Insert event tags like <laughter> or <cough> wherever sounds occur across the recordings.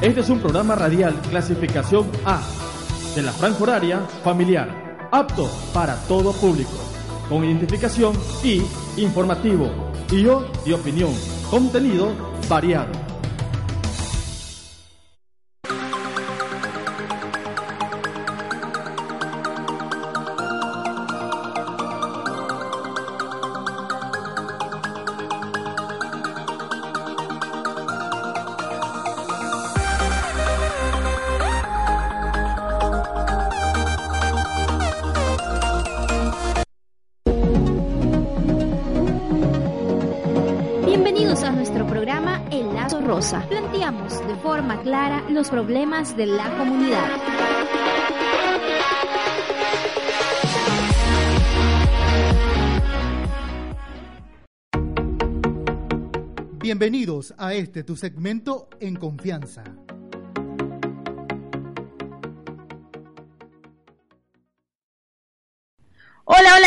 Este es un programa radial clasificación A de la franja horaria familiar, apto para todo público, con identificación y informativo, y yo de opinión, contenido variado. Problemas de la comunidad. Bienvenidos a este tu segmento en confianza.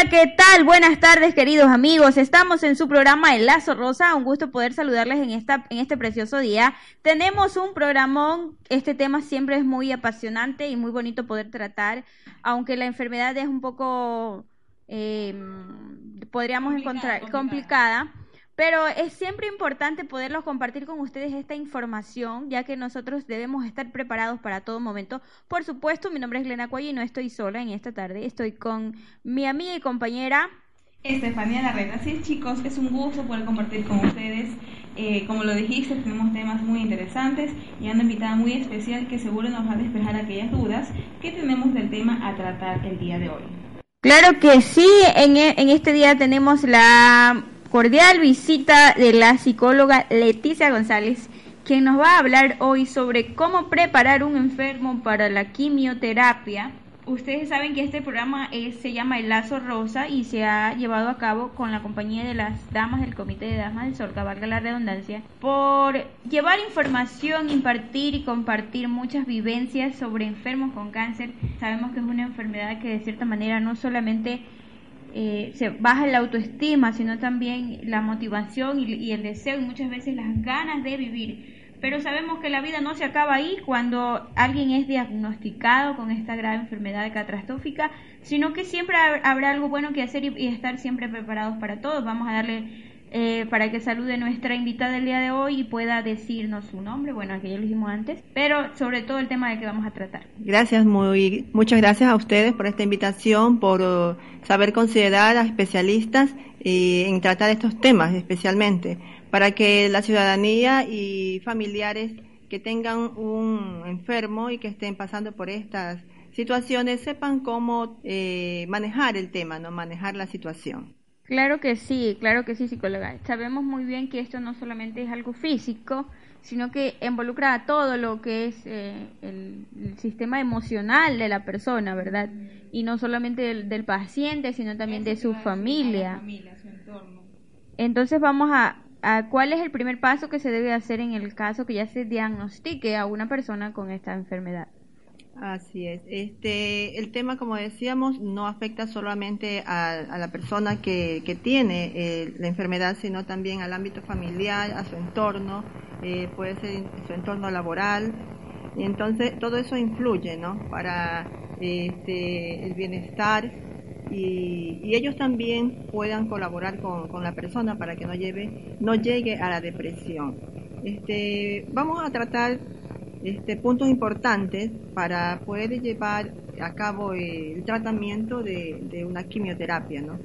Hola, ¿qué tal? Buenas tardes, queridos amigos. Estamos en su programa El Lazo Rosa. Un gusto poder saludarles en esta en este precioso día. Tenemos un programón. Este tema siempre es muy apasionante y muy bonito poder tratar, aunque la enfermedad es un poco eh, podríamos encontrar complicada pero es siempre importante poderlos compartir con ustedes esta información, ya que nosotros debemos estar preparados para todo momento. Por supuesto, mi nombre es Glena Cuello y no estoy sola en esta tarde. Estoy con mi amiga y compañera Estefanía Larreta. Sí, chicos, es un gusto poder compartir con ustedes. Eh, como lo dijiste, tenemos temas muy interesantes y una invitada muy especial que seguro nos va a despejar aquellas dudas que tenemos del tema a tratar el día de hoy. Claro que sí, en, e, en este día tenemos la cordial visita de la psicóloga Leticia González, quien nos va a hablar hoy sobre cómo preparar un enfermo para la quimioterapia. Ustedes saben que este programa se llama El Lazo Rosa y se ha llevado a cabo con la compañía de las damas del Comité de Damas del Sol, que valga la redundancia, por llevar información, impartir y compartir muchas vivencias sobre enfermos con cáncer. Sabemos que es una enfermedad que de cierta manera no solamente eh, se baja la autoestima, sino también la motivación y, el deseo y muchas veces las ganas de vivir. Pero sabemos que la vida no se acaba ahí cuando alguien es diagnosticado con esta grave enfermedad catastrófica, sino que siempre habrá algo bueno que hacer y, estar siempre preparados para todo. Vamos a darle eh, para que salude nuestra invitada del día de hoy y pueda decirnos su nombre, bueno, que ya lo dijimos antes, pero sobre todo el tema de que vamos a tratar. Gracias, muy, muchas gracias a ustedes por esta invitación, por uh, saber considerar a especialistas y en tratar estos temas especialmente, para que la ciudadanía y familiares que tengan un enfermo y que estén pasando por estas situaciones sepan cómo eh, manejar el tema, no manejar la situación. Claro que sí, claro que sí, psicóloga. Sabemos muy bien que esto no solamente es algo físico, sino que involucra a todo lo que es eh, el, sistema emocional de la persona, ¿verdad? Y no solamente del, paciente, sino también de su familia. Entonces vamos a, a cuál es el primer paso que se debe hacer en el caso que ya se diagnostique a una persona con esta enfermedad. Así es. Este, el tema, como decíamos, no afecta solamente a, la persona que, tiene eh, la enfermedad, sino también al ámbito familiar, a su entorno, eh, puede ser su entorno laboral. Y entonces todo eso influye, ¿no? Para este, el bienestar y, y, ellos también puedan colaborar con, con, la persona para que no, lleve, no llegue a la depresión. Este, vamos a tratar este, puntos importantes para poder llevar a cabo el tratamiento de, una quimioterapia. ¿no?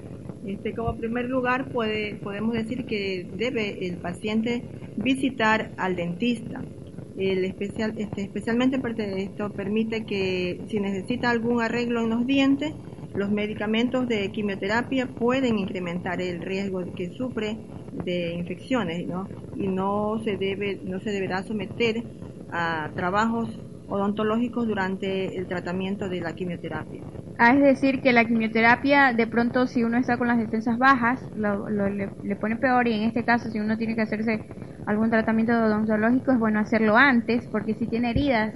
Este, como primer lugar, puede, podemos decir que debe el paciente visitar al dentista. El especial, este, especialmente esto permite que si necesita algún arreglo en los dientes, los medicamentos de quimioterapia pueden incrementar el riesgo que sufre de infecciones, ¿no? Y no se debe, no se deberá someter a trabajos odontológicos durante el tratamiento de la quimioterapia. Ah, es decir, que la quimioterapia, de pronto, si uno está con las defensas bajas, lo, le, pone peor y en este caso, si uno tiene que hacerse algún tratamiento odontológico, es bueno hacerlo antes, porque si tiene heridas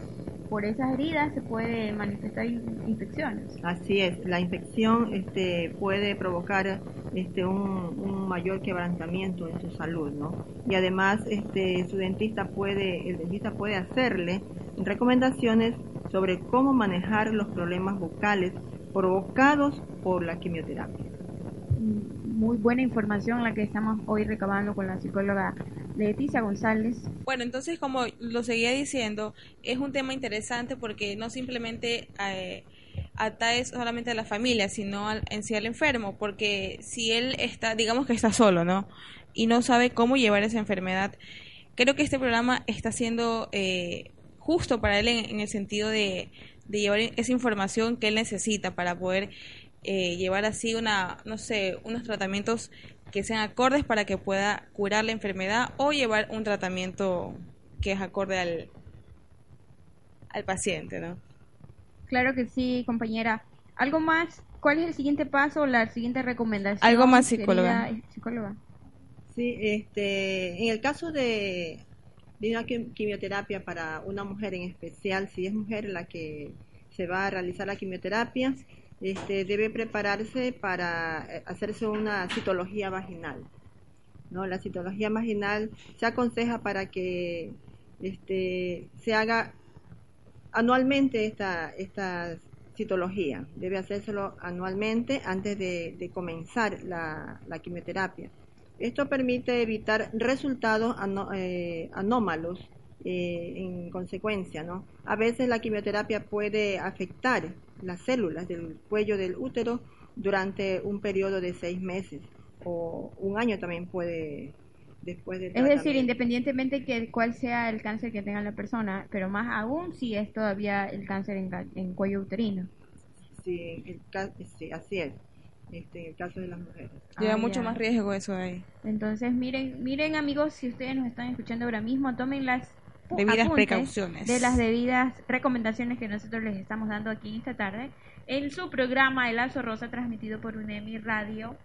por esas heridas se puede manifestar infecciones. Así es, la infección este, puede provocar este, un, mayor quebrantamiento en su salud, ¿no? Y además, este, su dentista puede, el dentista puede hacerle recomendaciones sobre cómo manejar los problemas vocales provocados por la quimioterapia. Muy buena información la que estamos hoy recabando con la psicóloga Leticia González. Bueno, entonces como lo seguía diciendo, es un tema interesante porque no simplemente eh, atae solamente a la familia, sino en sí al enfermo, porque si él está, digamos que está solo, ¿no? Y no sabe cómo llevar esa enfermedad, creo que este programa está siendo eh, justo para él en, el sentido de, de, llevar esa información que él necesita para poder eh, llevar así una, no sé, unos tratamientos que sean acordes para que pueda curar la enfermedad o llevar un tratamiento que es acorde al, al paciente, ¿no? Claro que sí, compañera. ¿Algo más? ¿Cuál es el siguiente paso o la siguiente recomendación? Algo más psicóloga. psicóloga. Sí, este, en el caso de, de una quimioterapia para una mujer en especial, si es mujer la que se va a realizar la quimioterapia, este, debe prepararse para eh, hacerse una citología vaginal. La citología vaginal se aconseja para que este, se haga anualmente esta, esta citología. Debe hacérselo anualmente antes de, comenzar la, quimioterapia. Esto permite evitar resultados eh, anómalos eh, en consecuencia. ¿no? A veces la quimioterapia puede afectar las células del cuello del útero durante un periodo de seis meses o un año también puede después de es decir independientemente que cuál sea el cáncer que tenga la persona pero más aún si es todavía el cáncer en, cuello uterino sí, así es este, en el caso de las mujeres lleva ah, mucho más riesgo eso ahí entonces miren miren amigos si ustedes nos están escuchando ahora mismo tomen las debidas precauciones. De las debidas recomendaciones que nosotros les estamos dando aquí esta tarde en su programa El Lazo Rosa transmitido por UNEMI Radio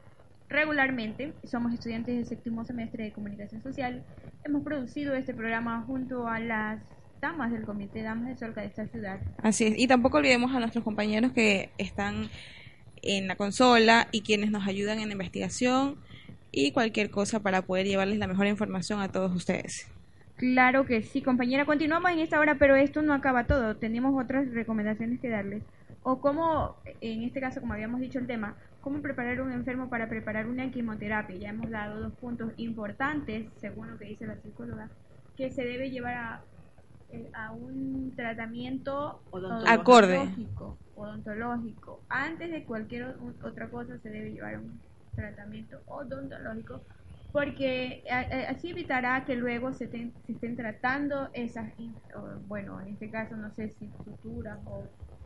regularmente. Somos estudiantes del séptimo semestre de comunicación social. Hemos producido este programa junto a las damas del Comité Damas de Solca de esta ciudad. Así es, y tampoco olvidemos a nuestros compañeros que están en la consola y quienes nos ayudan en la investigación y cualquier cosa para poder llevarles la mejor información a todos ustedes. Claro que sí, compañera. Continuamos en esta hora, pero esto no acaba todo. Tenemos otras recomendaciones que darles. O cómo, en este caso, como habíamos dicho el tema, cómo preparar un enfermo para preparar una quimioterapia. Ya hemos dado dos puntos importantes, según lo que dice la psicóloga, que se debe llevar a, eh, a un tratamiento odontológico, odontológico. Antes de cualquier otra cosa se debe llevar un tratamiento odontológico porque así evitará que luego se, estén tratando esas, bueno, en este caso no sé si suturas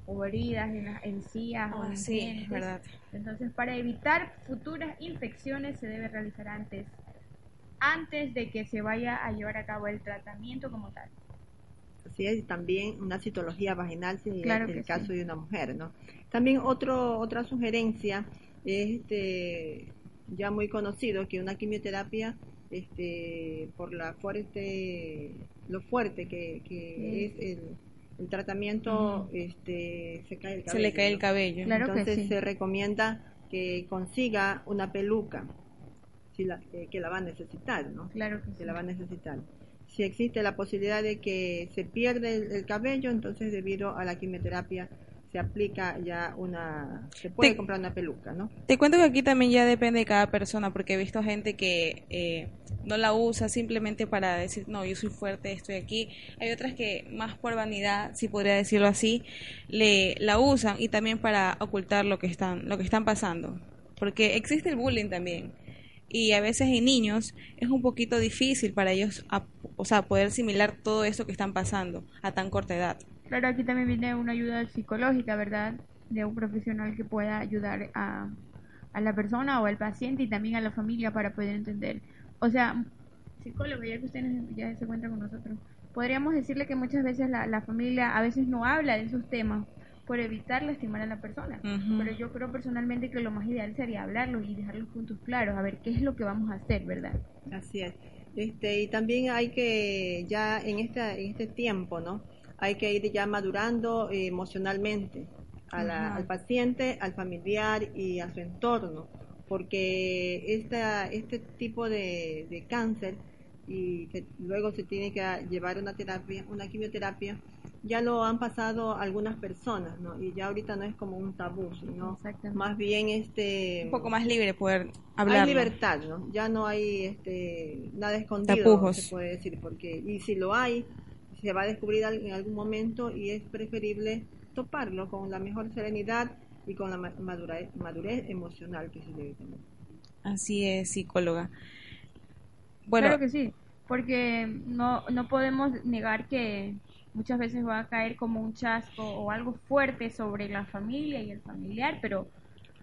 o, heridas en las encías o en sí, verdad. Entonces, para evitar futuras infecciones se debe realizar antes, antes de que se vaya a llevar a cabo el tratamiento como tal. Así es, también una citología vaginal si es el caso de una mujer, ¿no? También otro, otra sugerencia es este, ya muy conocido que una quimioterapia este, por la fuerte lo fuerte que, que es el, el tratamiento este, se cae el cabello. Se le cae el cabello. Entonces se recomienda que consiga una peluca si la, que la va a necesitar, ¿no? Claro que, la va a necesitar. Si existe la posibilidad de que se pierde el cabello, entonces debido a la quimioterapia se aplica ya una, se puede comprar una peluca, ¿no? Te cuento que aquí también ya depende de cada persona, porque he visto gente que eh, no la usa simplemente para decir, no, yo soy fuerte, estoy aquí. Hay otras que más por vanidad, si podría decirlo así, le la usan y también para ocultar lo que están, lo que están pasando, porque existe el bullying también. Y a veces en niños es un poquito difícil para ellos, o sea, poder asimilar todo esto que están pasando a tan corta edad. Claro, aquí también viene una ayuda psicológica, ¿verdad? De un profesional que pueda ayudar a, a la persona o al paciente y también a la familia para poder entender. O sea, psicólogo, ya que usted ya se encuentra con nosotros, podríamos decirle que muchas veces la, la familia a veces no habla de esos temas por evitar lastimar a la persona. Pero yo creo personalmente que lo más ideal sería hablarlo y dejar los puntos claros, a ver qué es lo que vamos a hacer, ¿verdad? Así es. Este, y también hay que, ya en, esta, en este tiempo, ¿no? Hay que ir ya madurando eh, emocionalmente a la- al paciente, al familiar y a su entorno, porque esta, este tipo de, de cáncer y que luego se tiene que llevar una terapia, una quimioterapia, ya lo han pasado algunas personas, ¿no? Y ya ahorita no es como un tabú, sino más bien este Un poco más libre poder hablar. hay libertad, ¿no? Ya no hay este, nada escondido, Tapujos. se puede decir, porque y si lo hay, se va a descubrir en algún momento y es preferible toparlo con la mejor serenidad y con la ma- madurez, madurez emocional que se debe tener. Así es, psicóloga. Bueno, Claro que sí, porque no, no podemos negar que muchas veces va a caer como un chasco o algo fuerte sobre la familia y el familiar, pero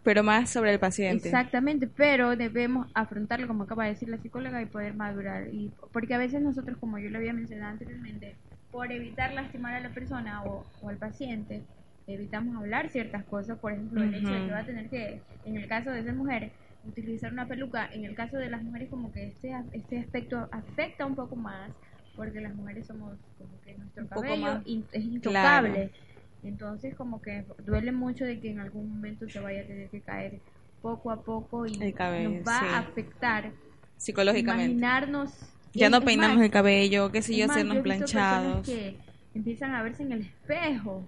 pero más sobre el paciente. exactamente, pero debemos afrontarlo como acaba de decir la psicóloga y poder madurar. y Porque a veces nosotros, como yo lo había mencionado anteriormente, por evitar lastimar a la persona o, o al paciente, evitamos hablar ciertas cosas, por ejemplo, el hecho de que va a tener que, en el caso de ser mujer, utilizar una peluca, en el caso de las mujeres como que este, a- este aspecto afecta un poco más, porque las mujeres somos como que nuestro cabello in- es Claro. intocable. Entonces como que duele mucho de que en algún momento se vaya a tener que caer poco a poco y El cabello, nos va sí. a afectar Psicológicamente. imaginarnos Ya no peinamos más, el cabello, qué sé yo, hacernos planchados. que empiezan a verse en el espejo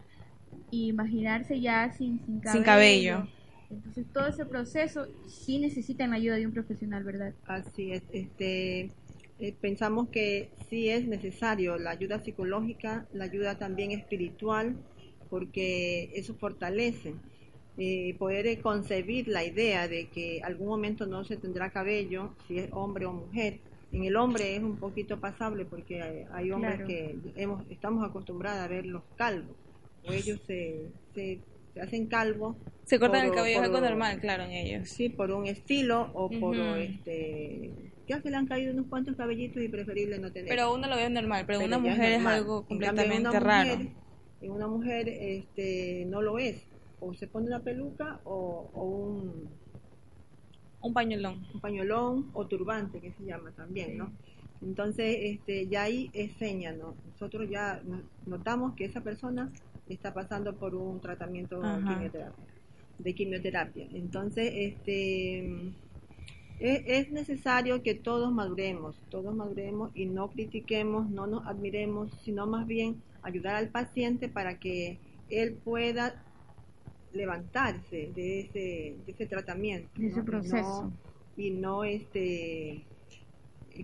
y imaginarse ya sin, sin cabello. Sin cabello. Entonces todo ese proceso sí necesitan la ayuda de un profesional, ¿verdad? Así es, este, eh, pensamos que sí es necesario la ayuda psicológica, la ayuda también espiritual, porque eso fortalece. Eh, poder eh, concebir la idea de que algún momento no se tendrá cabello, si es hombre o mujer. En el hombre es un poquito pasable porque hay, hay hombres Claro. que hemos, estamos acostumbrados a verlos calvos, o ellos se, se, se hacen calvos. Se cortan el cabello, es algo normal, claro, en ellos. Sí, por un estilo o por este. Ya se le han caído unos cuantos cabellitos y preferible no tener. Pero uno lo ve normal, pero, Pero una mujer es, normal. algo en completamente raro. mujer- En una mujer este, no lo es. O se pone una peluca o, o un, Un pañuelón. un pañolón o turbante, que se llama también, ¿no? Entonces, este, ya ahí es seña, ¿no? Nosotros ya no- notamos que esa persona está pasando por un tratamiento quimioterapia, de quimioterapia. Entonces, este, es, es necesario que todos maduremos, todos maduremos y no critiquemos, no nos admiremos, sino más bien ayudar al paciente para que él pueda levantarse de ese, de ese tratamiento. De ese ¿no? Y proceso. no- Y no, este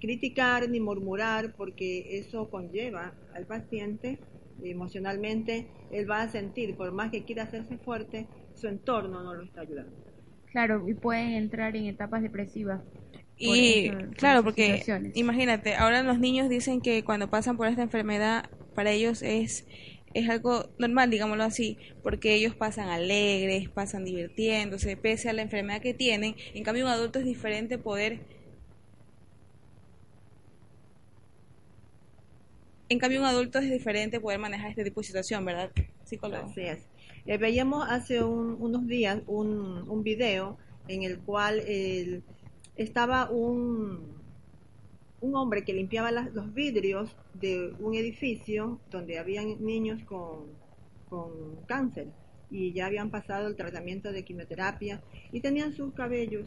criticar ni murmurar porque eso conlleva al paciente emocionalmente, él va a sentir, por más que quiera hacerse fuerte, su entorno no lo está ayudando. Claro, y pueden entrar en etapas depresivas. por Y eso- por claro, porque imagínate, ahora los niños dicen que cuando pasan por esta enfermedad, para ellos es, es algo normal, digámoslo así, porque ellos pasan alegres, pasan divirtiéndose, pese a la enfermedad que tienen. En cambio, un adulto es diferente poder... En cambio, un adulto es diferente poder manejar este tipo de situación, ¿verdad, psicólogo? Así es. Eh, veíamos hace un- unos días un, un video en el cual estaba un, un hombre que limpiaba los vidrios de un edificio donde habían niños con, con cáncer y ya habían pasado el tratamiento de quimioterapia y tenían sus cabellos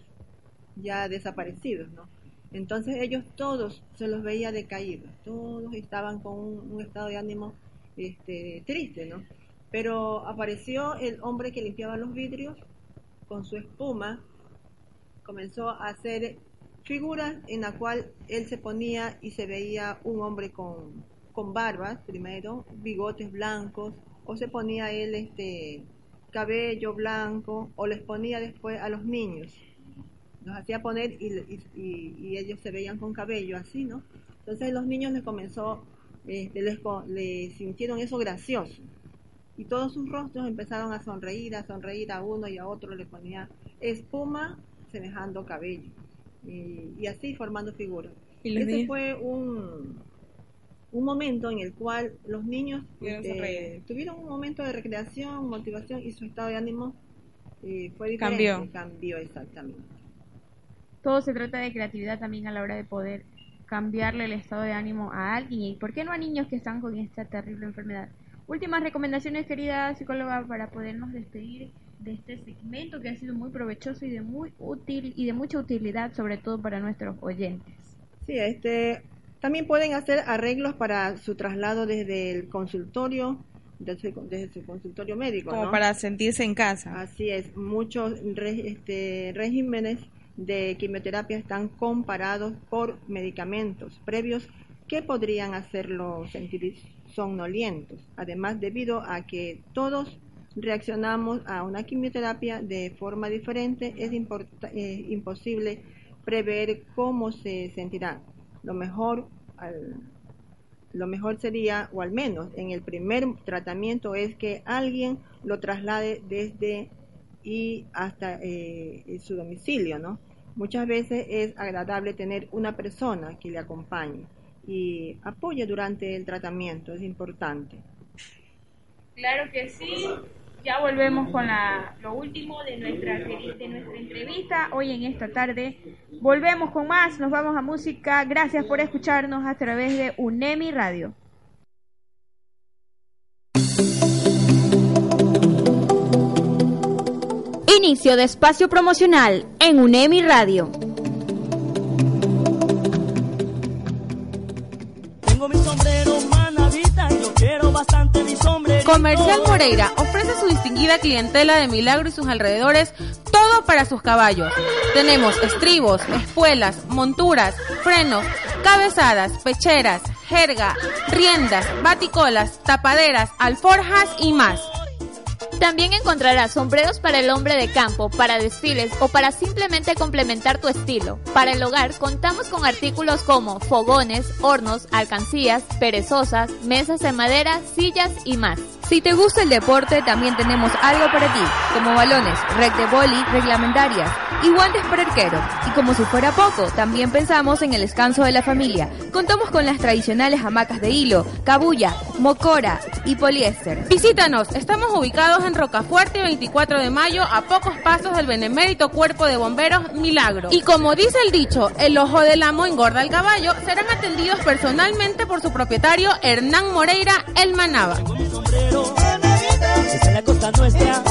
ya desaparecidos, ¿no? Entonces ellos todos se los veía decaídos, todos estaban con un, un estado de ánimo este, triste, ¿no? Pero apareció el hombre que limpiaba los vidrios con su espuma, comenzó a hacer figuras en la cual él se ponía y se veía un hombre con, con barbas primero, bigotes blancos, o se ponía él este cabello blanco, o les ponía después a los niños. Los hacía poner y, y- y- ellos se veían con cabello así, ¿no? Entonces los niños les comenzó, este, les, les sintieron eso gracioso y todos sus rostros empezaron a sonreír, a sonreír a uno y a otro le ponía espuma semejando cabello y, y así formando figuras. Y Ese niños- fue un, un momento en el cual los niños este, tuvieron un momento de recreación, motivación y su estado de ánimo eh, fue diferente. Cambió. Cambió exactamente. Todo se trata de creatividad también a la hora de poder cambiarle el estado de ánimo a alguien. ¿Y por qué no a niños que están con esta terrible enfermedad? Últimas recomendaciones, querida psicóloga, para podernos despedir de este segmento que ha sido muy provechoso y de muy útil y de mucha utilidad, sobre todo para nuestros oyentes. Sí, este, también pueden hacer arreglos para su traslado desde el consultorio, desde, desde su consultorio médico. Como ¿no? para sentirse en casa. Así es, muchos re- este, regímenes de quimioterapia están comparados por medicamentos previos que podrían hacerlo sentir somnolientos. Además, debido a que todos reaccionamos a una quimioterapia de forma diferente, es eh, imposible prever cómo se sentirán. Lo mejor, al- lo mejor sería, o al menos en el primer tratamiento, es que alguien lo traslade desde y hasta eh, su domicilio, ¿no? Muchas veces es agradable tener una persona que le acompañe y apoye durante el tratamiento, es importante. Claro que sí. Ya volvemos con la, lo último de nuestra, de nuestra entrevista hoy en esta tarde. Volvemos con más, nos vamos a música. Gracias por escucharnos a través de UNEMI Radio. Inicio de espacio promocional en UNEMI Radio. Comercial Moreira ofrece a su distinguida clientela de Milagro y sus alrededores todo para sus caballos. Tenemos estribos, espuelas, monturas, frenos, cabezadas, pecheras, jerga, riendas, baticolas, tapaderas, alforjas y más. También encontrarás sombreros para el hombre de campo, para desfiles o para simplemente complementar tu estilo. Para el hogar contamos con artículos como fogones, hornos, alcancías, perezosas, mesas de madera, sillas y más. Si te gusta el deporte, también tenemos algo para ti, como balones, rec de boli, reglamentarias y guantes para arquero. Y como si fuera poco, también pensamos en el descanso de la familia. Contamos con las tradicionales hamacas de hilo, cabulla, mocora y poliéster. Visítanos, estamos ubicados en Rocafuerte 24 de mayo a pocos pasos del benemérito Cuerpo de Bomberos Milagro. Y como dice el dicho, el ojo del amo engorda al caballo, serán atendidos personalmente por su propietario Hernán Moreira El Manaba. En la costa nuestra.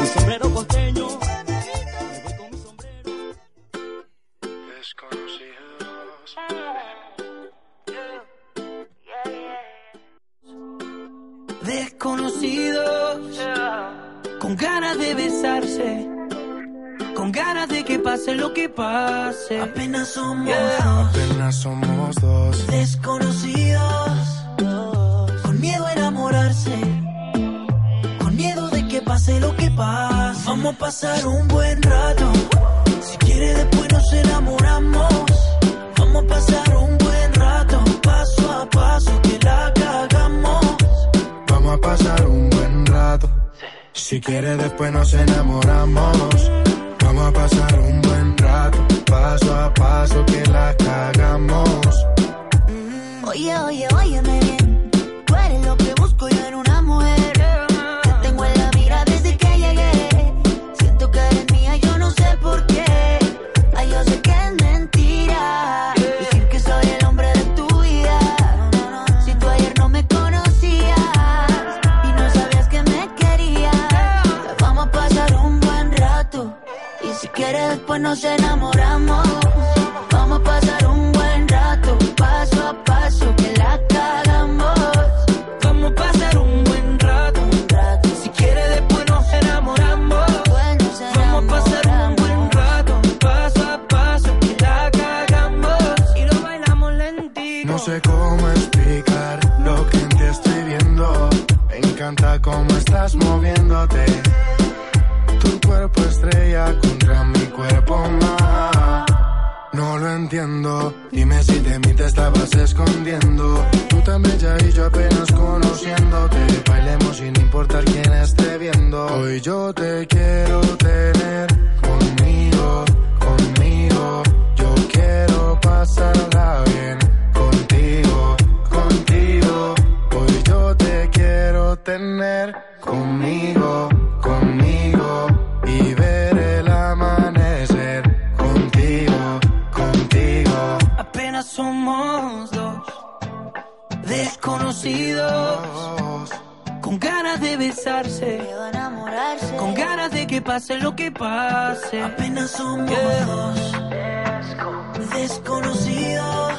Mi sombrero costeño. Me voy con mi sombrero. Desconocidos, con ganas de besarse, con ganas de que pase lo que pase. Apenas somos dos, Apenas somos dos. desconocidos, pase lo que pase. Vamos a pasar un buen rato, si quiere después nos enamoramos. Vamos a pasar un buen rato, paso a paso que la cagamos. Vamos a pasar un buen rato. Si quiere después nos enamoramos. Vamos a pasar un buen rato. Paso a paso que la cagamos. Oye, oye, óyeme bien. Tú eres lo que Somos dos desconocidos. Con ganas de besarse, con ganas de que pase lo que pase. Apenas somos dos desconocidos,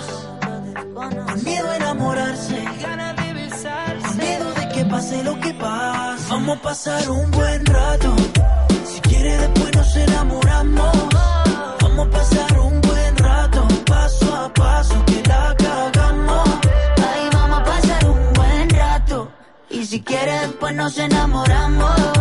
con miedo a enamorarse, ganas de besarse, con miedo de que pase lo que pase. Vamos a pasar un buen rato, si quiere después nos enamoramos. Vamos a pasar un buen rato, paso paso que la cagamos. Ay, vamos a pasar un buen rato. Y si quieres, después nos enamoramos.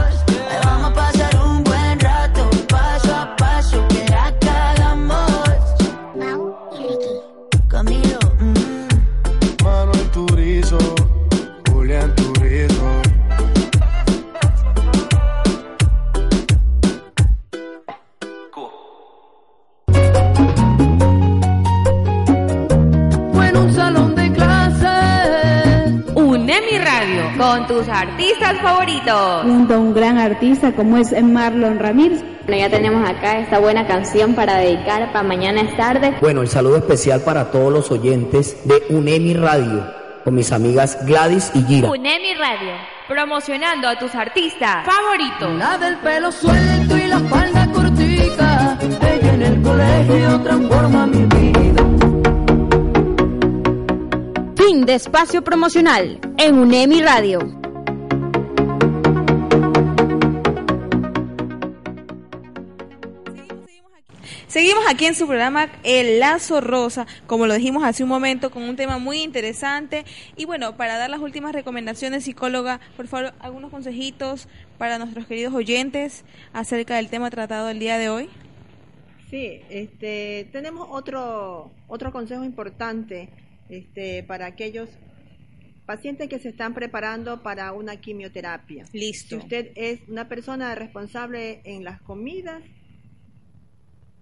Con tus artistas favoritos. junto a un gran artista como es Marlon Ramírez. Bueno, ya tenemos acá esta buena canción para dedicar para mañana es tarde. Bueno, el saludo especial para todos los oyentes de UNEMI Radio, con mis amigas Gladys y Gira. UNEMI Radio. Promocionando a tus artistas favoritos. La del pelo suelto y la falda cortica, ella en el colegio transforma mi vida. Fin de espacio promocional en UNEMI Radio. Seguimos aquí en su programa El Lazo Rosa, como lo dijimos hace un momento, con un tema muy interesante. Y bueno, para dar las últimas recomendaciones, psicóloga, por favor, algunos consejitos para nuestros queridos oyentes acerca del tema tratado el día de hoy. Sí, este, tenemos otro, otro consejo importante este, para aquellos pacientes que se están preparando para una quimioterapia. Listo. Si usted es una persona responsable en las comidas,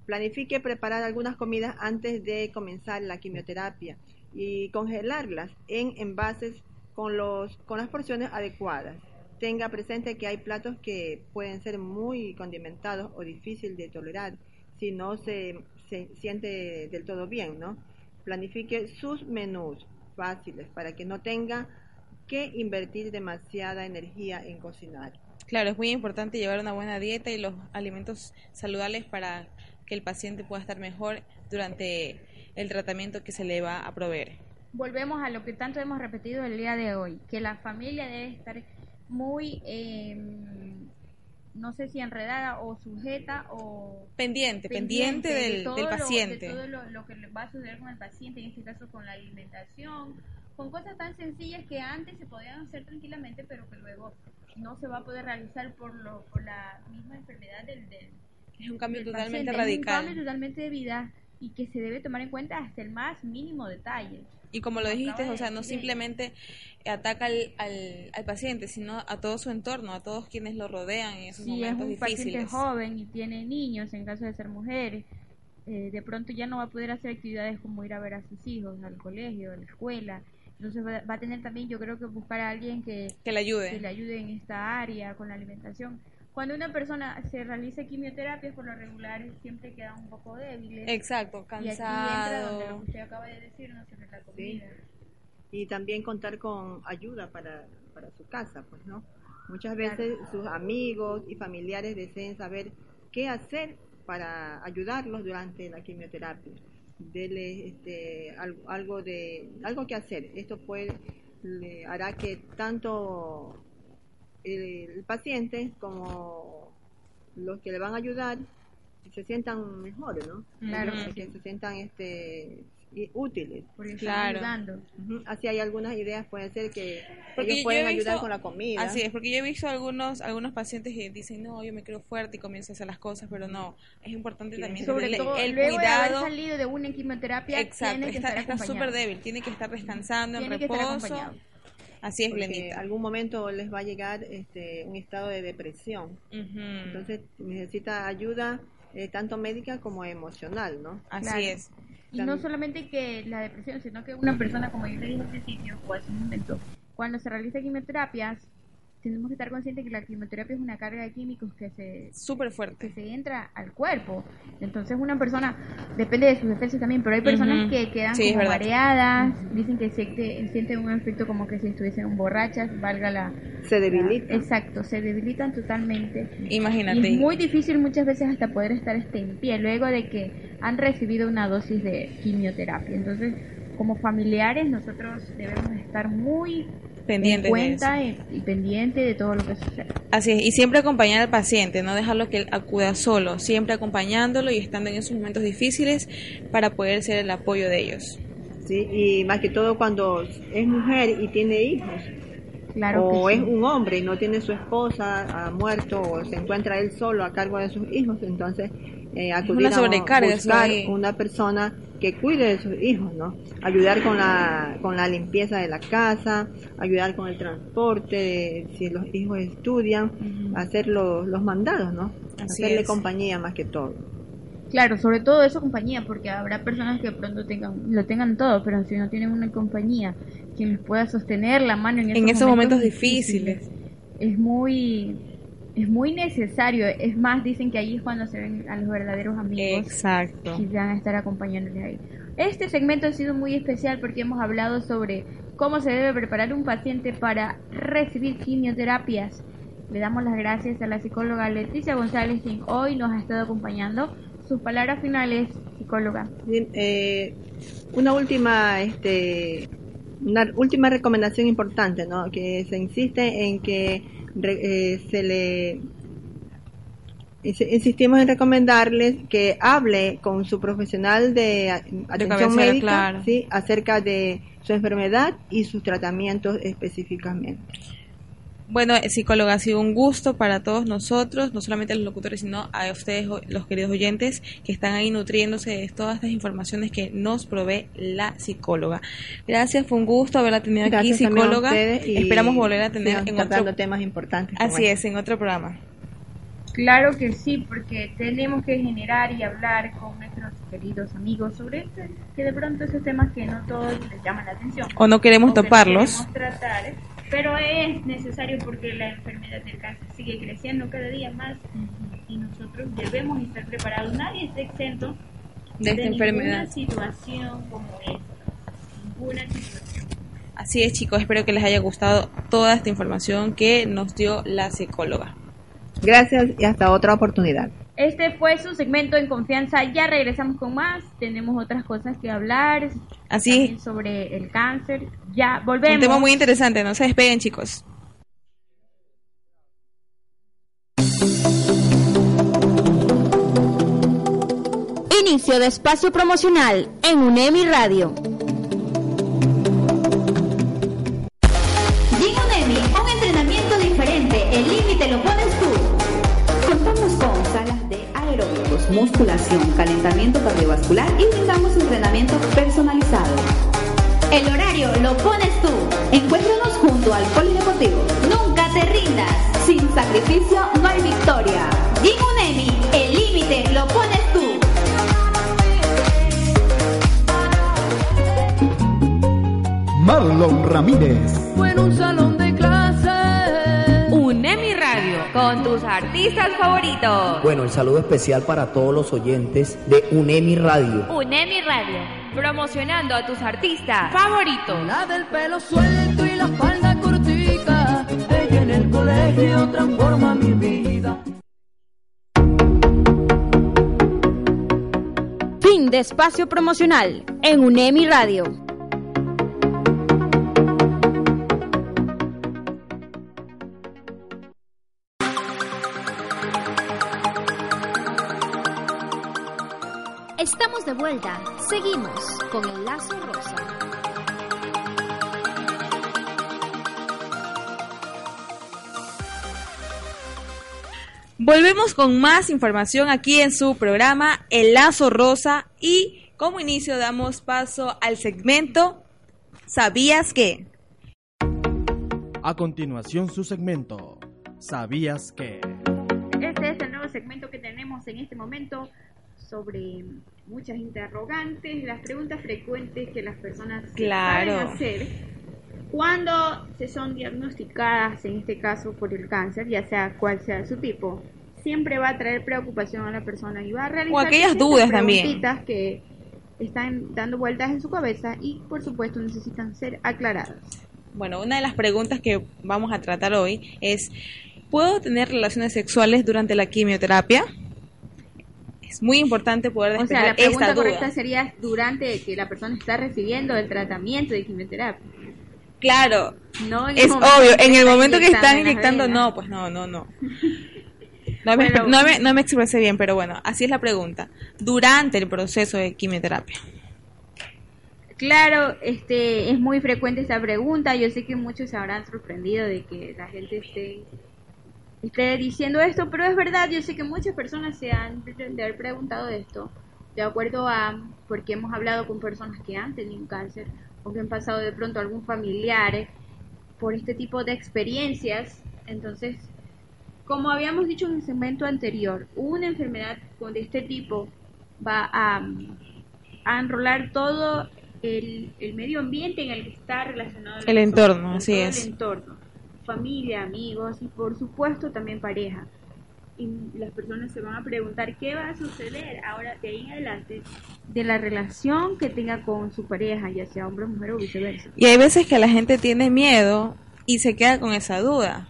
planifique preparar algunas comidas antes de comenzar la quimioterapia y congelarlas en envases con, los, con las porciones adecuadas. Tenga presente que hay platos que pueden ser muy condimentados o difícil de tolerar si no se, se siente del todo bien, ¿no? Planifique sus menús fáciles para que no tenga que invertir demasiada energía en cocinar. Claro, es muy importante llevar una buena dieta y los alimentos saludables para que el paciente pueda estar mejor durante el tratamiento que se le va a proveer. Volvemos a lo que tanto hemos repetido el día de hoy, que la familia debe estar muy, eh, no sé si enredada o sujeta o Pendiente, pendiente, del, de lo- paciente. de todo lo, lo que le va a suceder con el paciente, en este caso con la alimentación, con cosas tan sencillas que antes se podían hacer tranquilamente, pero que luego no se va a poder realizar por, lo, por la misma enfermedad del, del Es un cambio del totalmente paciente. Es un radical. cambio totalmente de vida y que se debe tomar en cuenta hasta el más mínimo detalle. Y como lo dijiste, o sea, no simplemente ataca al, al, al paciente, sino a todo su entorno, a todos quienes lo rodean en esos si es momentos un paciente difíciles. joven y tiene niños, en caso de ser mujeres, eh, de pronto ya no va a poder hacer actividades como ir a ver a sus hijos al colegio, a la escuela. Entonces va, va a tener también, yo creo que buscar a alguien que, Que le ayude. que le ayude en esta área con la alimentación. Cuando una persona se realiza quimioterapias, por lo regular siempre queda un poco débiles. Exacto, Y aquí entra donde cansado. usted acaba de decirnos sobre la comida. y también contar con ayuda para, para su casa, pues, ¿no? Muchas veces sus amigos y familiares deseen saber qué hacer para ayudarlos durante la quimioterapia. Dele este, algo, algo de algo que hacer. Esto puede le hará que tanto el, el paciente como los que le van a ayudar se sientan mejores, ¿no? Claro Que que sí. se sientan este útiles. Porque están Claro. ayudando. Ujú, Así hay algunas ideas, puede ser que Porque ellos pueden he ayudar visto- con la comida. Así es, porque yo he visto algunos algunos pacientes que dicen, no, yo me creo fuerte y comienzo a hacer las cosas, pero no, es importante también Sobre tener todo, el luego de haber cuidado. salido de una quimioterapia, Exacto, tiene que está estar está acompañado. súper débil, tiene que estar descansando Tiene en que estar reposo. acompañado. Así es, Porque Glenita. en algún momento les va a llegar este, un estado de depresión. Ujú. Entonces necesita ayuda eh, tanto médica como emocional, ¿no? Así Claro. es. Y no solamente que la depresión, sino que una persona, como yo le dije al principio, o hace un momento, cuando se realiza quimioterapias, tenemos que estar conscientes que la quimioterapia es una carga de químicos que se súper fuerte que se entra al cuerpo entonces una persona depende de sus defensas también pero hay personas Ujú. que quedan Sí, como mareadas dicen que siente- sienten un efecto como que si estuviesen borrachas valga la Se debilitan. exacto se debilitan totalmente Imagínate. y es muy difícil muchas veces hasta poder estar este, en pie luego de que han recibido una dosis de quimioterapia entonces como familiares nosotros debemos estar muy Pendientes de en cuenta y, y pendiente de todo lo que sucede. Así es, y siempre acompañar al paciente, no dejarlo que él acuda solo, siempre acompañándolo y estando en esos momentos difíciles para poder ser el apoyo de ellos. Sí, y más que todo cuando es mujer y tiene hijos. Claro o es un hombre y no tiene su esposa, ha muerto o se encuentra él solo a cargo de sus hijos, entonces eh, acudir una a sobrecarga buscar una persona que cuide de sus hijos, ¿no? Ayudar con la con la limpieza de la casa, ayudar con el transporte, si los hijos estudian, hacer los, los mandados, ¿no? Así Hacerle es. compañía más que todo. Claro, sobre todo eso compañía, porque habrá personas que pronto tengan, lo tengan todo, pero si no tienen una compañía quien les pueda sostener la mano en, En esos momentos difíciles. es muy es muy necesario. Es más, dicen que ahí es cuando se ven a los verdaderos amigos Exacto. que van a estar acompañándoles ahí. Este segmento ha sido muy especial porque hemos hablado sobre cómo se debe preparar un paciente para recibir quimioterapias. Le damos las gracias a la psicóloga Leticia González, quien hoy nos ha estado acompañando. Sus palabras finales, psicóloga. Bien, eh, una última este una última recomendación importante no que se insiste en que re- eh, se le insi- insistimos en recomendarles que hable con su profesional de atención médica claro. sí acerca de su enfermedad y sus tratamientos específicamente Bueno, eh, psicóloga, ha sido un gusto para todos nosotros, no solamente a los locutores, sino a ustedes, o- los queridos oyentes, que están ahí nutriéndose de todas estas informaciones que nos provee la psicóloga. Gracias, fue un gusto haberla tenido aquí, Gracias también a psicóloga. ustedes y Esperamos volver a tener en otro... temas importantes Así este. es, en otro programa. Claro que sí, porque tenemos que generar y hablar con nuestros queridos amigos sobre esto, que de pronto esos temas que no todos les llaman la atención. O no queremos que no toparlos. queremos tratar, pero es necesario porque la enfermedad del cáncer sigue creciendo cada día más y nosotros debemos estar preparados. Nadie está exento De esta enfermedad. ninguna situación como esta. Ninguna situación. Así es, chicos, espero que les haya gustado toda esta información que nos dio la psicóloga. gracias y hasta otra oportunidad Este fue su segmento en confianza. Ya regresamos con más. Tenemos otras cosas que hablar. Así. también sobre el cáncer. Ya Un volvemos. tema muy interesante, no se despeguen, chicos. Inicio de espacio promocional en UNEMI Radio. Musculación, calentamiento cardiovascular y brindamos entrenamiento personalizado. El horario lo pones tú. Encuéntranos junto al Polideportivo. Nunca te rindas. Sin sacrificio no hay victoria. Gym Unemi, el límite lo pones tú. Marlon Ramírez. Fue en un salón de con tus artistas favoritos. Bueno, el saludo especial para todos los oyentes de UNEMI Radio. UNEMI Radio, promocionando a tus artistas favoritos. La del pelo suelto y la falda cortica, ella en el colegio transforma mi vida. Fin de espacio promocional en UNEMI Radio. Estamos de vuelta. Seguimos con el lazo rosa. Volvemos con más información aquí en su programa El Lazo Rosa y como inicio damos paso al segmento ¿Sabías que? A continuación su segmento. ¿Sabías que? Este es el nuevo segmento que tenemos en este momento sobre muchas interrogantes, las preguntas frecuentes que las personas Claro. saben hacer Cuando se son diagnosticadas, en este caso por el cáncer, ya sea cual sea su tipo, siempre va a traer preocupación a la persona y va a realizar O aquellas dudas también. preguntitas que están dando vueltas en su cabeza y por supuesto necesitan ser aclaradas. Bueno, una de las preguntas que vamos a tratar hoy es, ¿puedo tener relaciones sexuales durante la quimioterapia? Es muy importante poder O sea, despejar la pregunta esta duda. correcta sería durante que la persona está recibiendo el tratamiento de quimioterapia. Claro, No es obvio, en el momento que están inyectando no, pues no, no, no. <laughs> No me, Bueno. no, me, no me expresé bien, pero bueno, así es la pregunta. Durante el proceso de quimioterapia. Claro, este es muy frecuente esta pregunta. Yo sé que muchos se habrán sorprendido de que la gente esté, esté diciendo esto, pero es verdad. Yo sé que muchas personas se han de haber preguntado esto, de acuerdo a porque hemos hablado con personas que han tenido cáncer o que han pasado de pronto algún familiar eh, por este tipo de experiencias. Entonces, como habíamos dicho en el segmento anterior, una enfermedad con- de este tipo va a, a enrolar todo el, el medio ambiente en el que está relacionado la El entorno, con así es. El entorno, familia, amigos y por supuesto también pareja. Y las personas se van a preguntar qué va a suceder ahora de ahí en adelante de la relación que tenga con su pareja, ya sea hombre, mujer o viceversa. Y hay veces que la gente tiene miedo y se queda con esa duda.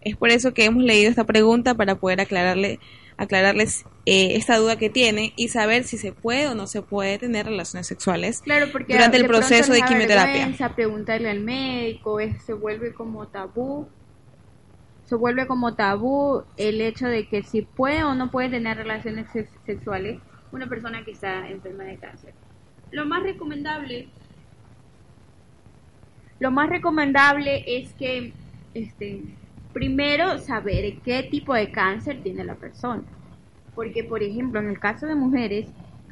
Es por eso que hemos leído esta pregunta para poder aclararle, aclararles eh, esta duda que tienen y saber si se puede o no se puede tener relaciones sexuales Claro, porque durante el proceso de quimioterapia. preguntarle al médico, es- se vuelve como tabú. Se vuelve como tabú el hecho de que si puede o no puede tener relaciones sex- sexuales una persona que está enferma de cáncer. Lo más recomendable lo más recomendable es que este primero saber qué tipo de cáncer tiene la persona. Porque, por ejemplo, en el caso de mujeres,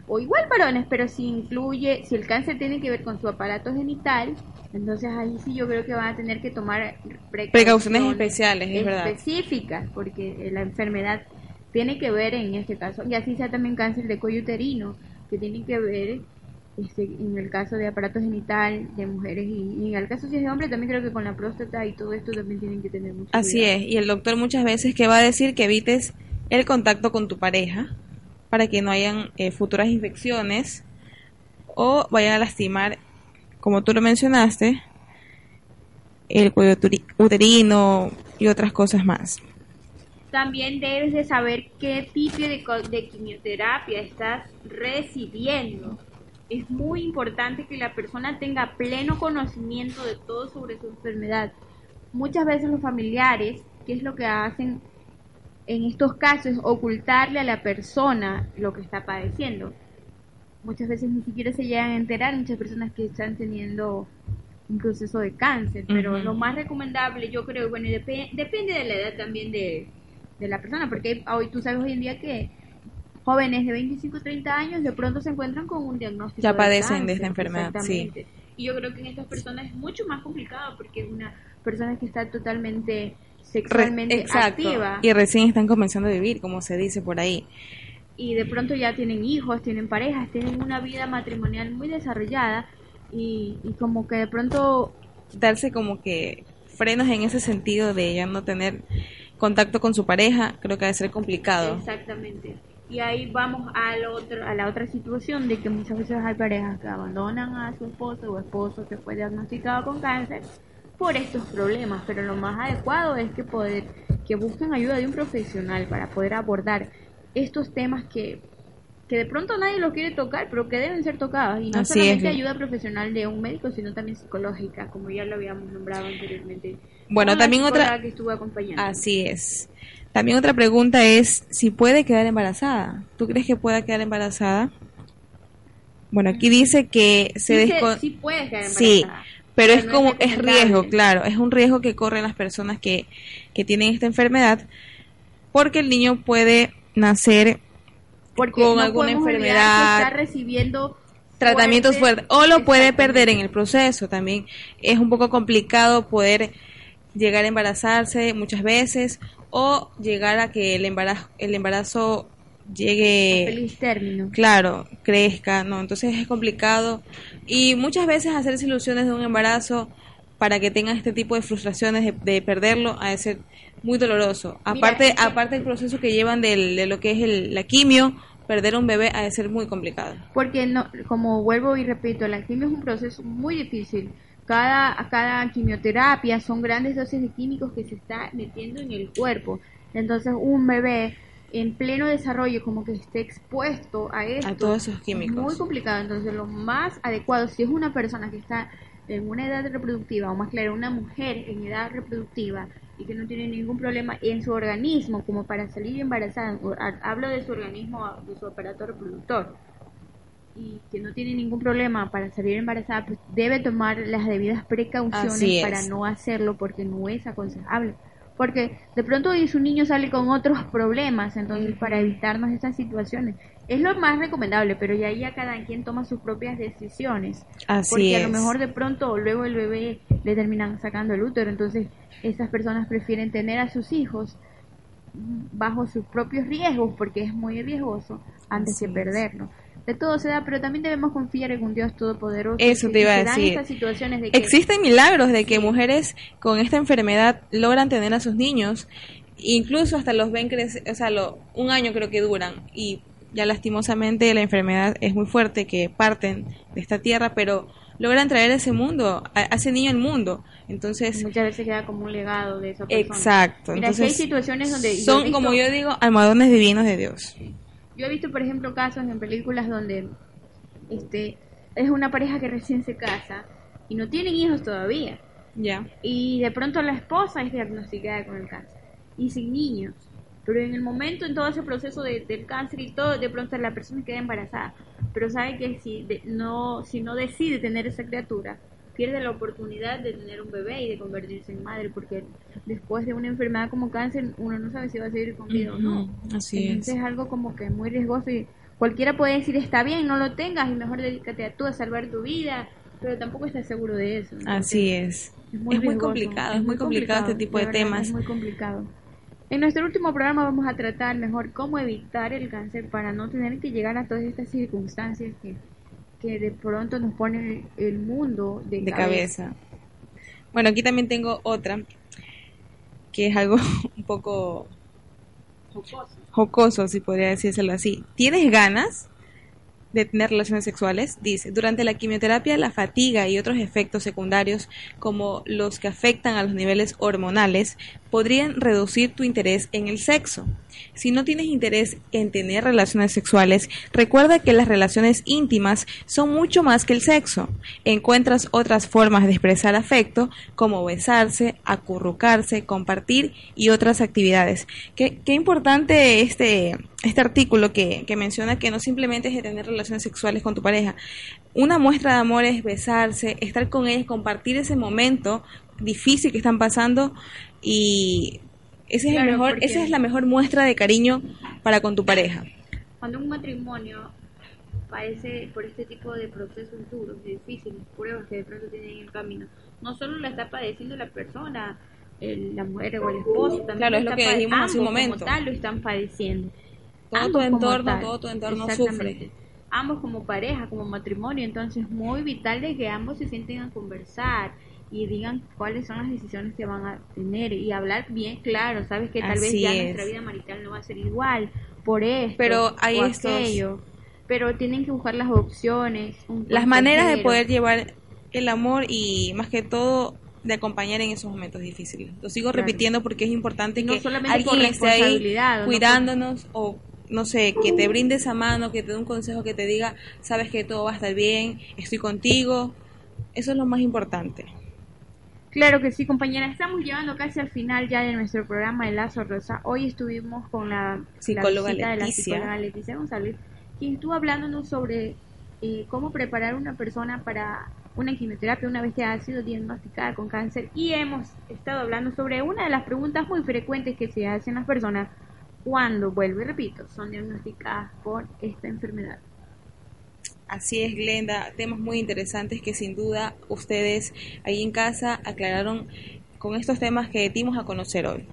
o igual varones, pero si incluye, si el cáncer tiene que ver con su aparato genital, entonces ahí sí yo creo que van a tener que tomar precauciones, Precauciones especiales, es verdad. específicas, porque la enfermedad tiene que ver en este caso, y así sea también cáncer de cuello uterino, que tiene que ver este, en el caso de aparato genital de mujeres y, y en el caso si es de hombre también creo que con la próstata y todo esto también tienen que tener mucho Así cuidado. es, y el doctor muchas veces que va a decir que evites el contacto con tu pareja para que no hayan eh, futuras infecciones o vayan a lastimar, como tú lo mencionaste, el cuello uteri- uterino y otras cosas más. También debes de saber qué tipo de, de quimioterapia estás recibiendo. Es muy importante que la persona tenga pleno conocimiento de todo sobre su enfermedad. Muchas veces los familiares, ¿qué es lo que hacen en estos casos? Es ocultarle a la persona lo que está padeciendo. Muchas veces ni siquiera se llegan a enterar, muchas personas que están teniendo un proceso de cáncer, pero lo más recomendable yo creo, bueno, y depe- depende de la edad también de, de la persona, porque hoy tú sabes hoy en día que jóvenes de 25 30 años de pronto se encuentran con un diagnóstico Ya de padecen de cáncer, esta enfermedad, sí. Y yo creo que en estas personas es mucho más complicado porque es una persona que está totalmente Re- sexualmente Exacto, activa y recién están comenzando a vivir, como se dice por ahí. y de pronto ya tienen hijos, tienen parejas, tienen una vida matrimonial muy desarrollada y, y como que de pronto Darse como que frenos en ese sentido de ya no tener contacto con su pareja, creo que debe ser complicado. Exactamente. Y ahí vamos al otro, a la otra situación de que muchas veces hay parejas que abandonan a su esposo o esposo que fue diagnosticado con cáncer por estos problemas, pero lo más adecuado es que poder que busquen ayuda de un profesional para poder abordar estos temas que que de pronto nadie los quiere tocar, pero que deben ser tocados y no Así solamente es. ayuda profesional de un médico, sino también psicológica, como ya lo habíamos nombrado anteriormente. Bueno, también otra- que estuvo acompañando. Así es. También otra pregunta es si puede quedar embarazada. ¿Tú crees que pueda quedar embarazada? Bueno, aquí dice que se Sí, sí puedes quedar Sí, embarazada, pero es no como es riesgo, claro, es un riesgo que corren las personas que, que tienen esta enfermedad porque el niño puede nacer Porque con no alguna enfermedad, está recibiendo tratamientos fuertes- fuertes o lo puede perder en el proceso también. Es un poco complicado poder llegar a embarazarse muchas veces o llegar a que el embarazo el embarazo llegue feliz término. claro crezca no entonces es complicado y muchas veces hacerse ilusiones de un embarazo para que tengan este tipo de frustraciones de, de perderlo ha de ser muy doloroso. Aparte, que- aparte el proceso que llevan del- de lo que es el, la quimio, perder a un bebé ha de ser muy complicado. Porque, no, como vuelvo y repito, la quimio es un proceso muy difícil. Cada, cada quimioterapia son grandes dosis de químicos que se está metiendo en el cuerpo. Entonces, un bebé en pleno desarrollo, como que esté expuesto a esto, todos esos químicos. es muy complicado. Entonces, lo más adecuado, si es una persona que está en una edad reproductiva, o más claro, una mujer en edad reproductiva y que no tiene ningún problema en su organismo como para salir embarazada, hablo de su organismo, de su aparato reproductor, y que no tiene ningún problema para salir embarazada, pues debe tomar las debidas precauciones para no hacerlo porque no es aconsejable. Porque de pronto su niño sale con otros problemas, entonces para evitarnos esas situaciones es lo más recomendable, pero ya ya cada quien toma sus propias decisiones. Así porque a lo mejor de pronto luego el bebé le terminan sacando el útero, entonces esas personas prefieren tener a sus hijos bajo sus propios riesgos porque es muy riesgoso antes Así que es. De todo se da, pero también debemos confiar en un Dios todopoderoso. Eso te iba a decir. estas situaciones de que Existen milagros de que mujeres con esta enfermedad logran tener a sus niños, incluso hasta los ven crecer, o sea, lo- un año creo que duran y ya lastimosamente la enfermedad es muy fuerte que parten de esta tierra, pero logran traer ese mundo, a, a ese niño al mundo. Entonces, muchas veces queda como un legado de esa persona. exacto. Mira, si hay Entonces, situaciones donde son, visto- como yo digo, almohadones divinos de Dios. Yo he visto, por ejemplo, casos en películas donde este es una pareja que recién se casa y no tienen hijos todavía. Ya. Y de pronto la esposa es diagnosticada con el cáncer y sin niños. Pero en el momento, en todo ese proceso de- del cáncer y todo, de pronto la persona queda embarazada. Pero sabe que si, de- no, si no decide tener esa criatura, pierde la oportunidad de tener un bebé y de convertirse en madre, porque después de una enfermedad como cáncer, uno no sabe si va a seguir con vida o no. Así Entonces es. es algo como que muy riesgoso y cualquiera puede decir, está bien, no lo tengas y mejor dedícate a tú a salvar tu vida, pero tampoco estás seguro de eso. Así es. Es muy, Es muy complicado, es muy complicado este tipo de verdad, temas. Es muy complicado. En nuestro último programa vamos a tratar mejor cómo evitar el cáncer para no tener que llegar a todas estas circunstancias que, que de pronto nos pone el, mundo de, de cabeza. Bueno, aquí también tengo otra, que es algo <laughs> un poco jocoso, si podría decírselo así. ¿Tienes ganas de tener relaciones sexuales? Dice, durante la quimioterapia la fatiga y otros efectos secundarios como los que afectan a los niveles hormonales podrían reducir tu interés en el sexo. Si no tienes interés en tener relaciones sexuales, recuerda que las relaciones íntimas son mucho más que el sexo. Encuentras otras formas de expresar afecto como besarse, acurrucarse, compartir y otras actividades. Qué, qué importante este, este artículo que, que menciona que no simplemente es de tener relaciones sexuales con tu pareja. Una muestra de amor es besarse, estar con ellos, compartir ese momento difícil que están pasando y ese es el mejor, esa es la mejor muestra de cariño para con tu pareja. Cuando un matrimonio padece por este tipo de procesos duros, difíciles, pruebas que de pronto tienen en el camino, no solo la está padeciendo la persona, el- la mujer o el esposo, también Claro, es está lo que dijimos hace un momento. tal lo están padeciendo. Todo tu Ambos como entorno, tal. todo tu entorno sufre. Ambos como pareja, como matrimonio, entonces es muy vital de que ambos se sienten a conversar y digan cuáles son las decisiones que van a tener y hablar bien claro, sabes que tal vez ya es. nuestra vida marital no va a ser igual por esto Pero hay o estos- aquello. pero tienen que buscar las opciones, un Las maneras de poder llevar el amor y más que todo de acompañar en esos momentos difíciles. Lo sigo Claro. repitiendo porque es importante no que alguien esté ahí no cuidándonos o no sé, que te brinde esa mano, que te dé un consejo, que te diga, sabes que todo va a estar bien, estoy contigo. Eso es lo más importante. Claro que sí, compañera. Estamos llegando casi al final ya de nuestro programa de Lazo Rosa. Hoy estuvimos con la Psicóloga la de la psicóloga Leticia González, quien estuvo hablándonos sobre eh, cómo preparar una persona para una quimioterapia una vez que ha sido diagnosticada con cáncer. Y hemos estado hablando sobre una de las preguntas muy frecuentes que se hacen las personas cuando, vuelvo y repito, son diagnosticadas por esta enfermedad. Así es, Glenda, temas muy interesantes que sin duda ustedes ahí en casa aclararon con estos temas que dimos a conocer hoy.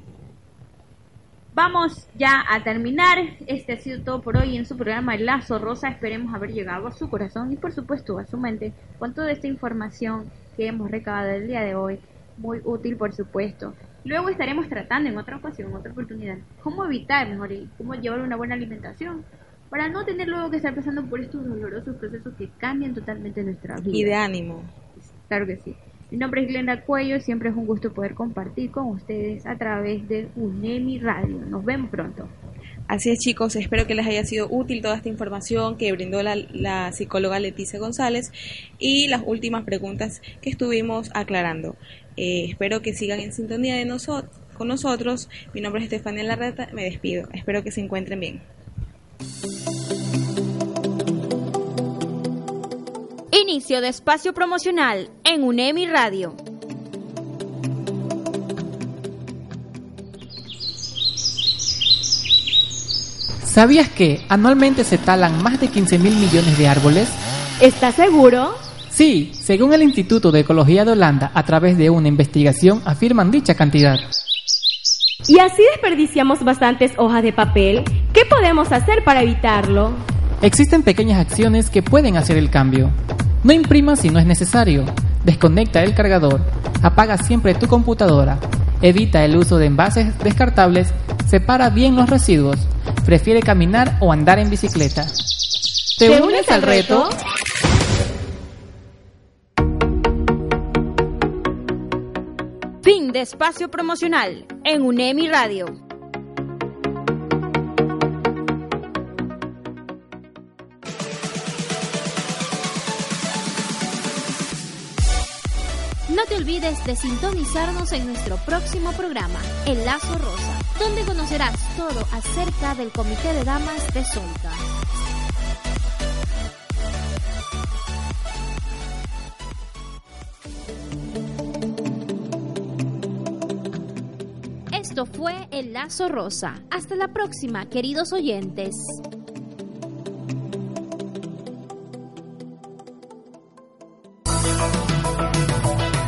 Vamos ya a terminar. Este ha sido todo por hoy en su programa El Lazo Rosa. Esperemos haber llegado a su corazón y por supuesto a su mente con toda esta información que hemos recabado el día de hoy. Muy útil, por supuesto. Luego estaremos tratando en otra ocasión, en otra oportunidad, cómo evitar mejor y cómo llevar una buena alimentación para no tener luego que estar pasando por estos dolorosos procesos que cambian totalmente nuestra vida. Y de ánimo. Claro que sí. Mi nombre es Glenda Cuello, siempre es un gusto poder compartir con ustedes a través de UNEMI Radio. Nos vemos pronto. Así es chicos, espero que les haya sido útil toda esta información que brindó la, la psicóloga Leticia González y las últimas preguntas que estuvimos aclarando. Eh, espero que sigan en sintonía de nosotros con nosotros. Mi nombre es Estefania Larreta, me despido. Espero que se encuentren bien. Inicio de espacio promocional en UNEMI Radio. ¿Sabías que anualmente se talan más de 15 mil millones de árboles? ¿Estás seguro? Sí, según el Instituto de Ecología de Holanda, a través de una investigación afirman dicha cantidad. ¿Y así desperdiciamos bastantes hojas de papel? ¿Qué podemos hacer para evitarlo? Existen pequeñas acciones que pueden hacer el cambio. No imprimas si no es necesario. Desconecta el cargador. Apaga siempre tu computadora. Evita el uso de envases descartables. Separa bien los residuos. Prefiere caminar o andar en bicicleta. ¿Te, unes al reto? Fin de espacio promocional en UNEMI Radio. No te olvides de sintonizarnos en nuestro próximo programa, El Lazo Rosa, donde conocerás todo acerca del Comité de Damas de Solca. Esto fue El Lazo Rosa. Hasta la próxima, queridos oyentes.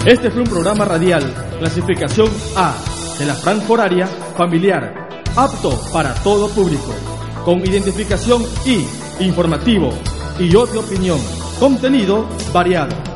Este fue un programa radial, clasificación A, de la franja horaria familiar, apto para todo público, con identificación I, informativo y otra opinión, contenido variado.